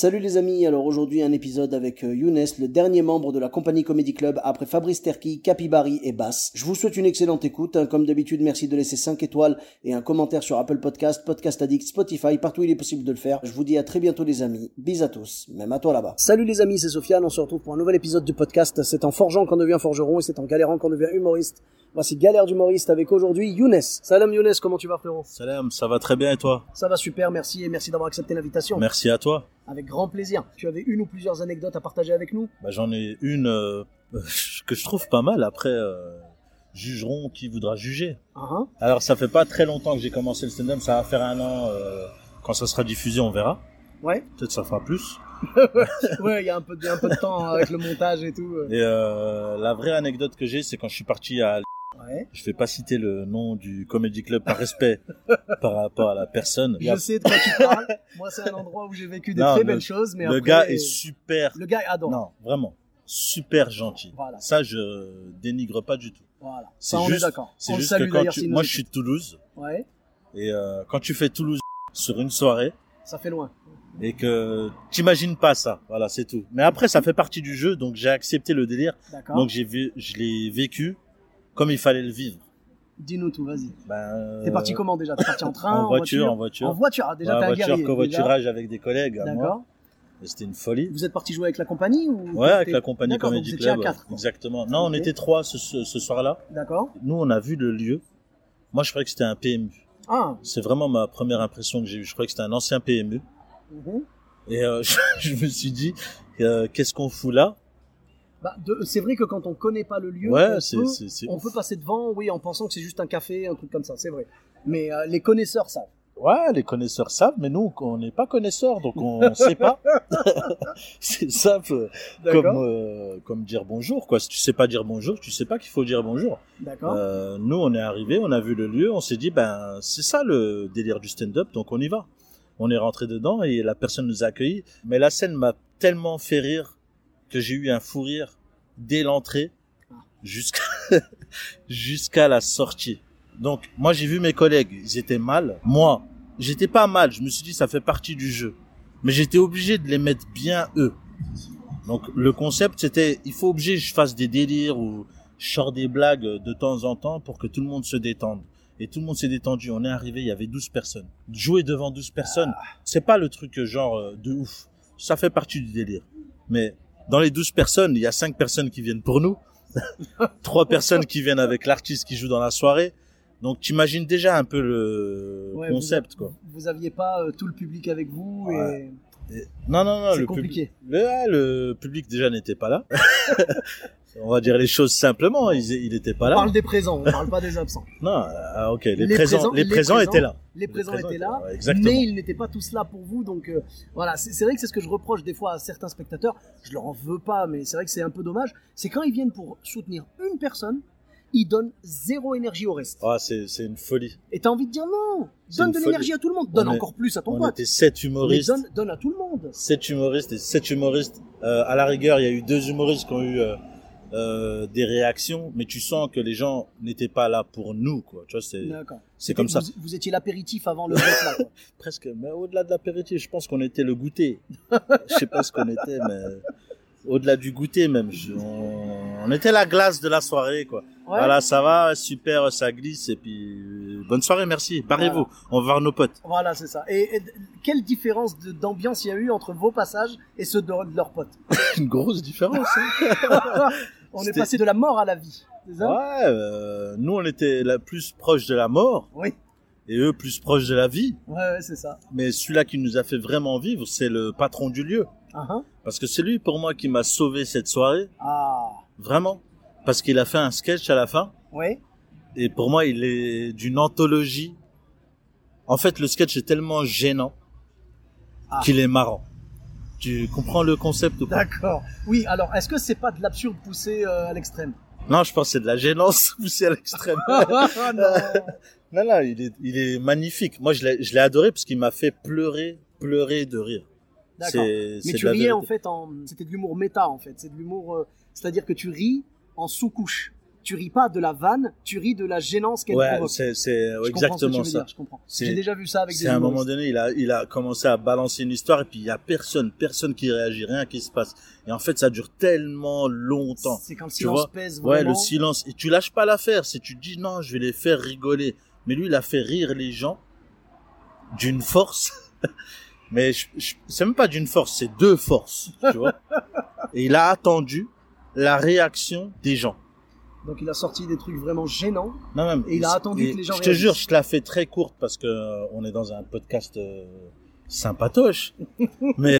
Salut les amis, alors aujourd'hui un épisode avec euh, Younes, le dernier membre de la compagnie Comedy Club après Fabrice Terki, Capibari et Bass. Je vous souhaite une excellente écoute, hein. comme d'habitude merci de laisser 5 étoiles et un commentaire sur Apple Podcast, Podcast Addict, Spotify, partout où il est possible de le faire. Je vous dis à très bientôt les amis, bis à tous, même à toi là-bas. Salut les amis, c'est Sofiane, on se retrouve pour un nouvel épisode du podcast. C'est en forgeant qu'on devient forgeron et c'est en galérant qu'on devient humoriste. Voici Galère d'humoriste avec aujourd'hui Younes. Salam Younes, comment tu vas frérot? Salam, ça va très bien et toi? Ça va super, merci et merci d'avoir accepté l'invitation. Merci à toi. Avec grand plaisir. Tu avais une ou plusieurs anecdotes à partager avec nous? Bah, J'en ai une euh, que je trouve pas mal. Après, euh, jugeront qui voudra juger. Ah, hein Alors, ça fait pas très longtemps que j'ai commencé le stand-up. Ça va faire un an. euh, quand ça sera diffusé, on verra. Ouais. Peut-être ça fera plus. ouais, il y a un peu, de, un peu de temps avec le montage et tout. euh. Et euh, la vraie anecdote que j'ai, c'est quand je suis parti à... Ouais. Je vais pas citer le nom du comedy club par respect par rapport à la personne. Je sais de quoi tu parles. Moi, c'est un endroit où j'ai vécu des Non, très le- belles choses, mais le après, gars est super... le gars est adorable. Non, vraiment. Super gentil. Voilà. Ça, je dénigre pas du tout. Voilà. C'est Ça, on est juste- d'accord. C'est juste que quand tu... Moi, je suis de Toulouse. Ouais. Et euh, quand tu fais Toulouse sur une soirée Ça fait loin. et que t'imagines pas ça, voilà, c'est tout. Mais après, ça fait partie du jeu, donc j'ai accepté le délire. Donc j'ai vu, je l'ai vécu comme il fallait le vivre. Dis-nous tout, vas-y. Ben, euh, T'es parti comment déjà? T'es parti en train En voiture, en voiture. En voiture, ah, déjà Ouais, un voiture, guerrier. covoiturage avec des collègues. D'accord. C'était une folie. Vous êtes parti jouer avec la compagnie ou Ouais, avec la compagnie Comedy étiez à Club. quatre. Exactement. Non, on était trois ce, ce, ce soir-là. D'accord. Nous, on a vu le lieu. Moi, je croyais que c'était un PMU. Ah. C'est vraiment ma première impression que j'ai eue. Je croyais que c'était un ancien PMU. mhm. Et euh, je, je me suis dit, euh, qu'est-ce qu'on fout là? Bah, c'est vrai que quand on connaît pas le lieu, Ouais, on, peut, on passer devant, oui, en pensant que c'est juste un café, un truc comme ça, c'est vrai. Mais euh, les connaisseurs savent. Ouais, les connaisseurs savent, mais nous, on n'est pas connaisseurs, donc on sait pas. c'est simple, comme euh, comme dire bonjour, quoi. Si tu sais pas dire bonjour, tu sais pas qu'il faut dire bonjour. D'accord. Euh, nous, on est arrivé, on a vu le lieu, on s'est dit, ben, c'est ça le délire du stand-up, donc on y va. On est rentré dedans et la personne nous a accueillis. Mais la scène m'a tellement fait rire que j'ai eu un fou rire dès l'entrée jusqu'à jusqu'à la sortie. Donc, moi, j'ai vu mes collègues, ils étaient mal. Moi, j'étais pas mal. Je me suis dit, ça fait partie du jeu. Mais j'étais obligé de les mettre bien eux. Donc, le concept, c'était, il faut obligé que je fasse des délires ou je sors des blagues de temps en temps pour que tout le monde se détende. Et tout le monde s'est détendu. On est arrivé, il y avait 12 personnes. Jouer devant 12 personnes, c'est pas le truc genre euh, de ouf. Ça fait partie du délire. Mais dans les 12 personnes, il y a 5 personnes qui viennent pour nous. Trois personnes qui viennent avec l'artiste qui joue dans la soirée. Donc t'imagines déjà un peu le Ouais, concept vous, quoi. Vous aviez pas euh, tout le public avec vous Ouais. et Et- Non non non, C'est le compliqué. public, le, le public déjà n'était pas là. On va dire les choses simplement, il, il était pas on là. parle des présents, on parle pas des absents. Non, ah, ok, les, Les présents, présents- les les présents présents, étaient là. Les présents étaient là, exactement. mais ils n'étaient pas tous là pour vous, donc euh, voilà. C'est c'est vrai que c'est ce que je reproche des fois à certains spectateurs. Je leur en veux pas, mais c'est vrai que c'est un peu dommage. C'est quand ils viennent pour soutenir une personne, ils donnent zéro énergie au reste. Ah, c'est une folie. Et t'as envie de dire non, donne de l'énergie à tout le monde, donne On est- encore plus à ton On pote. était sept Mais humoristes. donne, donne à tout le monde. sept humoristes et sept humoristes. Euh, à la rigueur, il y a eu deux humoristes qui ont eu euh, euh, des réactions, mais tu sens que les gens n'étaient pas là pour nous, quoi. Tu vois, c'est c'est comme ça. Vous, étiez l'apéritif avant le quoi. Presque. Mais au-delà de l'apéritif, je pense qu'on était le goûter. je sais pas ce qu'on était, mais au-delà du goûter même, je- on, on était la glace de la soirée, quoi. Ouais. Voilà, ça va, super, ça glisse et puis euh, bonne soirée, merci. Barrez-vous, on va voir nos potes. Voilà, c'est ça. Et, et quelle différence d'ambiance il y a eu entre vos passages et ceux de, de leurs potes? Une grosse différence. hein. On est passé de la mort à la vie. Ça? Ouais, euh, nous on était la plus proche de la mort Oui. et eux plus proches de la vie. Ouais, ouais, c'est ça. Mais celui-là qui nous a fait vraiment vivre, c'est le patron du lieu. Hein. Parce que c'est lui pour moi qui m'a sauvé cette soirée, Ah, vraiment. Parce qu'il a fait un sketch à la fin oui. et pour moi il est d'une anthologie. En fait le sketch est tellement gênant Ah. qu'il est marrant. Tu comprends le concept ou pas? D'accord. Oui, alors est-ce que c'est pas de l'absurde poussé euh, à l'extrême? Non, je pense que c'est de la gênance poussée à l'extrême. Ah non. non, non, il est, il est magnifique. Moi, je l'ai, je l'ai adoré parce qu'il m'a fait pleurer, pleurer de rire. D'accord. Mais tu riais en fait en c'était de l'humour méta en fait, c'est de l'humour euh, c'est-à-dire que tu ris en sous-couche. Tu ris pas de la vanne, tu ris de la gênance qu'elle Ouais, provoque. c'est, ce exactement ça. dire, je comprends. J'ai déjà vu ça avec des C'est à un moment donné, il a, il a commencé à balancer une histoire et puis il y a personne, personne qui réagit, rien qui se passe. Et en fait, ça dure tellement longtemps. C'est quand le silence pèse Ouais, vraiment. le silence. Et tu lâches pas l'affaire. Si tu dis non, je vais les faire rigoler. Mais lui, il a fait rire les gens d'une force. Mais je, je- c'est même pas d'une force, c'est deux forces, tu vois. Et il a attendu la réaction des gens. Donc il a sorti des trucs vraiment gênants. Non, même. Et il a attendu que les gens Je te réagissent. jure, je te la fais très courte parce que euh, on est dans un podcast euh, sympatoche. Mais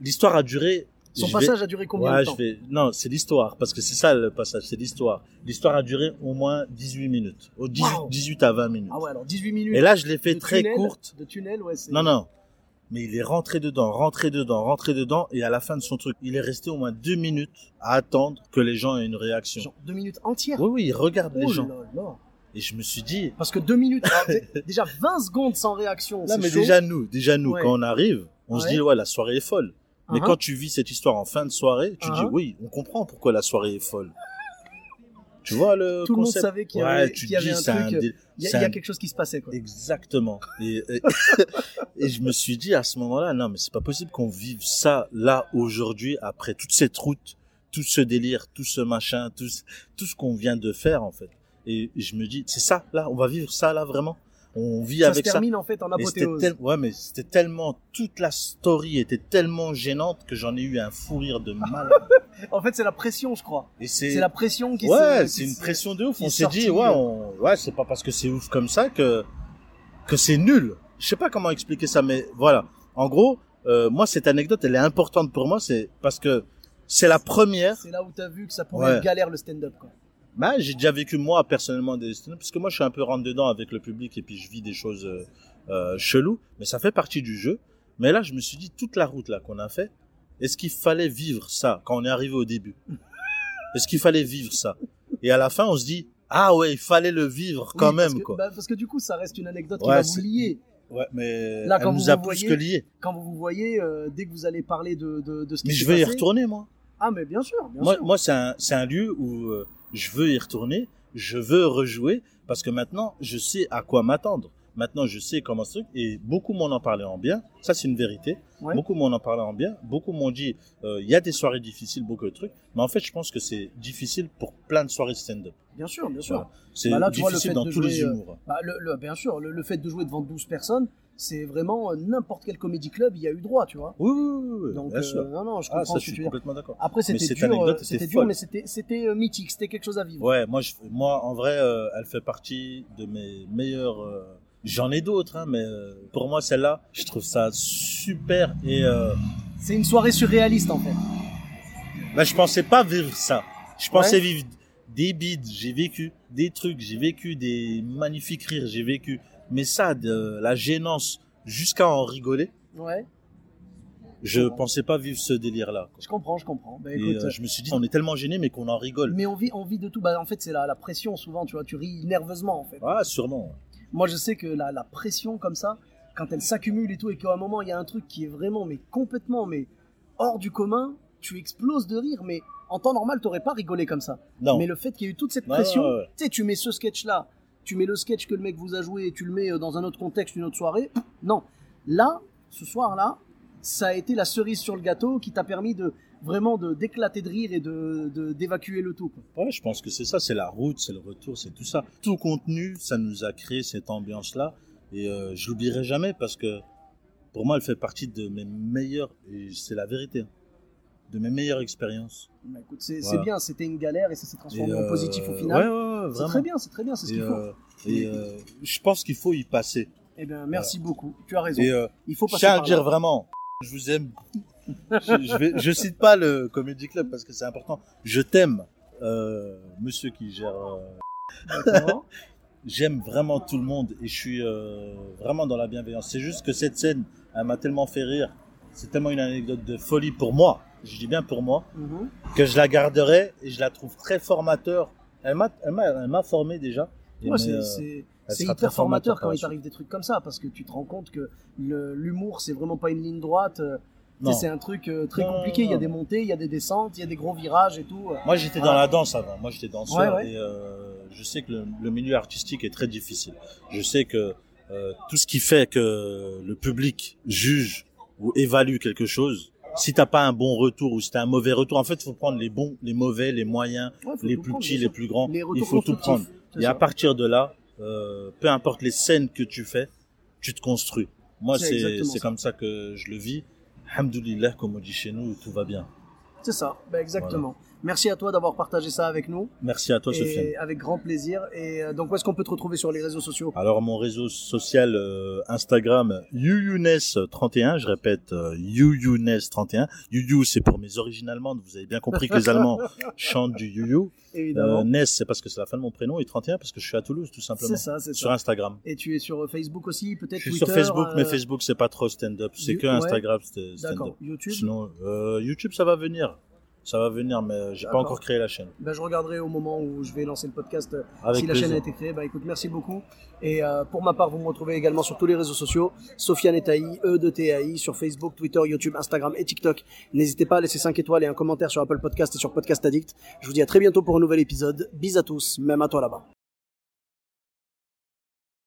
L'histoire a duré. Son vais- passage a duré combien Ouais, de temps je vais... Non, c'est l'histoire, parce que c'est ça le passage, c'est l'histoire. L'histoire a duré au moins 18 minutes, au 18, Wow. 18 à 20 minutes. Ah ouais, alors 18 minutes. Et là, je l'ai fait de très tunnel, courte. De tunnel, ouais, c'est Non, non. Mais il est rentré dedans, rentré dedans, rentré dedans, et à la fin de son truc, il est resté au moins deux minutes à attendre que les gens aient une réaction. genre deux minutes entières. Oui, oui, il regarde les Oh gens. là là. Et je me suis dit, Parce que deux minutes, déjà 20 secondes sans réaction. là, mais chaud. déjà nous, déjà nous, Ouais. quand on arrive, on se Ouais. dit, ouais, la soirée est folle. Mais Uh-huh. quand tu vis cette histoire en fin de soirée, tu Uh-huh. dis, oui, on comprend pourquoi la soirée est folle. Tu vois le Tout le monde concept savait qu'il y Ouais, avait- tu qu'il y avait dis, un truc, Il y a, y quelque chose qui se passait, quoi. Exactement. Et, et, et je me suis dit à ce moment-là, non, mais c'est pas possible qu'on vive ça là aujourd'hui après toute cette route, tout ce délire, tout ce machin, tout, tout ce qu'on vient de faire en fait. Et je me dis, c'est ça là, on va vivre ça là vraiment? On vit Ça avec se ça. termine en fait en apothéose. tel- ouais, mais c'était tellement toute la story était tellement gênante que j'en ai eu un fou rire de mal. En fait, c'est la pression, je crois. Et c'est la pression qui ouais, c'est une pression de ouf. On est s'est dit, ouais, euh. on, ouais, c'est pas parce que c'est ouf comme ça que que c'est nul. Je sais pas comment expliquer ça, mais voilà. En gros, euh, moi, cette anecdote, elle est importante pour moi, c'est parce que c'est la première. C'est là où t'as vu que ça pouvait Ouais. être galère le stand-up, quoi. Bah, j'ai déjà vécu moi personnellement des stand parce que moi, je suis un peu rentre dedans avec le public et puis je vis des choses euh, euh, cheloues, mais ça fait partie du jeu. Mais là, je me suis dit toute la route là qu'on a fait, est-ce qu'il fallait vivre ça quand on est arrivé au début? Est-ce qu'il fallait vivre ça? Et à la fin, on se dit ah ouais, il fallait le vivre quand Oui, parce même que- quoi. bah, parce que du coup, ça reste une anecdote qui Ouais, va vous lier. Ouais, mais Là, elle quand nous vous a vous plus voyez- que liés. Quand vous vous voyez, euh, dès que vous allez parler de, de, de ce qui Mais je veux y retourner moi. Ah, mais bien sûr, bien Moi, sûr. moi c'est un, c'est un lieu où euh, je veux y retourner, je veux rejouer, parce que maintenant, je sais à quoi m'attendre. Maintenant, je sais comment ce truc, et beaucoup m'en ont parlé en bien, ça c'est une vérité. Ouais. Beaucoup m'en ont parlé en bien, beaucoup m'ont dit, euh, il y a des soirées difficiles, beaucoup de trucs, mais en fait, je pense que c'est difficile pour plein de soirées stand-up. Bien sûr, bien sûr. Voilà. C'est Bah vois, difficile fait dans tous les jouer, euh, humours. Bah, le, le- bien sûr, le, le fait de jouer devant 12 personnes, c'est vraiment euh, n'importe quel comédie club, il y a eu droit, tu vois. Oui, oui, oui, Donc, bien euh, sûr. non, non, je Ah, comprends ça, ce je que suis complètement d'accord. Après, c'était cette dur, euh, c'était dur, mais c'était, c'était euh, mythique, c'était quelque chose à vivre. Ouais, moi, je, moi, en vrai, euh, elle fait partie de mes meilleurs. euh, J'en ai d'autres, hein, mais euh, pour moi, celle-là, je trouve ça super. Et euh, C'est une soirée surréaliste, en fait. bah, je pensais pas vivre ça. Je pensais Ouais. vivre des bides. J'ai vécu des trucs, j'ai vécu des magnifiques rires, j'ai vécu. Mais ça, de la gênance jusqu'à en rigoler, Ouais, je Ouais. pensais pas vivre ce délire-là. je comprends, je comprends. Bah, Et écoute, euh, je me suis dit, on est tellement gêné, mais qu'on en rigole. mais on vit, on vit de tout. Bah, en fait, c'est la, la pression, souvent, tu vois, tu ris nerveusement, en fait. Ah, sûrement. Moi, je sais que la, la pression comme ça, quand elle s'accumule et tout, et qu'à un moment, il y a un truc qui est vraiment, mais complètement, mais hors du commun, tu exploses de rire, mais en temps normal, t'aurais pas rigolé comme ça. Non. Mais le fait qu'il y ait eu toute cette pression, ouais, ouais. tu sais, tu mets ce sketch-là, tu mets le sketch que le mec vous a joué et tu le mets euh, dans un autre contexte, une autre soirée. Non. Là, ce soir-là, ça a été la cerise sur le gâteau qui t'a permis de, vraiment de d'éclater de rire et de d'évacuer le tout. quoi. Ouais, je pense que c'est ça, c'est la route, c'est le retour, c'est tout ça. Tout contenu, ça nous a créé cette ambiance-là. Et euh, je l'oublierai jamais parce que pour moi, elle fait partie de mes meilleures, et c'est la vérité, hein, de mes meilleures expériences. Bah, écoute, c'est Voilà. bien, c'était une galère et ça s'est transformé en euh, positif au final. ouais, ouais, c'est vraiment. très bien, c'est très bien, c'est ce Et, qu'il faut. euh, et euh, je pense qu'il faut y passer. Eh bien, merci beaucoup. Tu as raison. Et euh, Il faut je passer tiens à par le dire vraiment, je vous aime. je, vais, je cite pas le Comedy Club parce que c'est important. Je t'aime, euh, monsieur qui gère. euh. J'aime vraiment tout le monde et je suis euh, vraiment dans la bienveillance. C'est juste que cette scène, elle m'a tellement fait rire. C'est tellement une anecdote de folie pour moi. Je dis bien pour moi Mhm. que je la garderai et je la trouve très formateur. Elle m'a, elle m'a, elle m'a formé déjà. Ouais, c'est euh, c'est- hyper formateur quand il t'arrive des trucs comme ça parce que tu te rends compte que l'humour c'est vraiment pas une ligne droite. euh. C'est un truc euh, très Non, compliqué. Il y a des montées, il y a des descentes, il y a des gros virages et tout. Moi, j'étais dans la danse avant. Moi, j'étais danseur Ouais, ouais. et euh, je sais que le, le milieu artistique est très difficile. Je sais que euh, tout ce qui fait que le public juge ou évalue quelque chose, si t'as pas un bon retour ou si t'as un mauvais retour, en fait, il faut prendre les bons, les mauvais, les moyens, Ouais, les plus prendre, petits, les plus grands. Les Il faut tout prendre. Et à partir de là, euh, peu importe les scènes que tu fais, tu te construis. Moi, C'est c'est comme ça que je le vis. Alhamdoulilah, comme on dit chez nous, tout va bien. C'est ça, bah, exactement. Merci à toi d'avoir partagé ça avec nous. Merci à toi, Sofiane. et avec grand plaisir. Et euh, donc, où est-ce qu'on peut te retrouver sur les réseaux sociaux? Alors mon réseau social euh, Instagram youyounes31, je répète euh, youyounes31. Youyou c'est pour mes origines allemandes, vous avez bien compris que les Allemands chantent du youyou. Évidemment. Euh, Ness c'est parce que c'est la fin de mon prénom et 31 parce que je suis à Toulouse tout simplement. c'est ça, c'est Sur ça. Instagram. Et tu es sur Facebook aussi, peut-être Je suis Twitter sur Facebook mais Facebook c'est pas trop stand-up, c'est que ouais. Instagram stand- stand-up. D'accord. YouTube? Sinon euh, YouTube ça va venir. Ça va venir mais j'ai pas encore créé la chaîne. Ben, je regarderai au moment où je vais lancer le podcast euh, Avec si la plaisir. chaîne a été créée. Bah écoute, merci beaucoup. Et euh, pour ma part, vous me retrouvez également sur tous les réseaux sociaux. Sofiane Etaï, E de TAI, sur Facebook, Twitter, YouTube, Instagram et TikTok. N'hésitez pas à laisser 5 étoiles et un commentaire sur Apple Podcast et sur Podcast Addict. Je vous dis à très bientôt pour un nouvel épisode. Bis à tous, même à toi là-bas.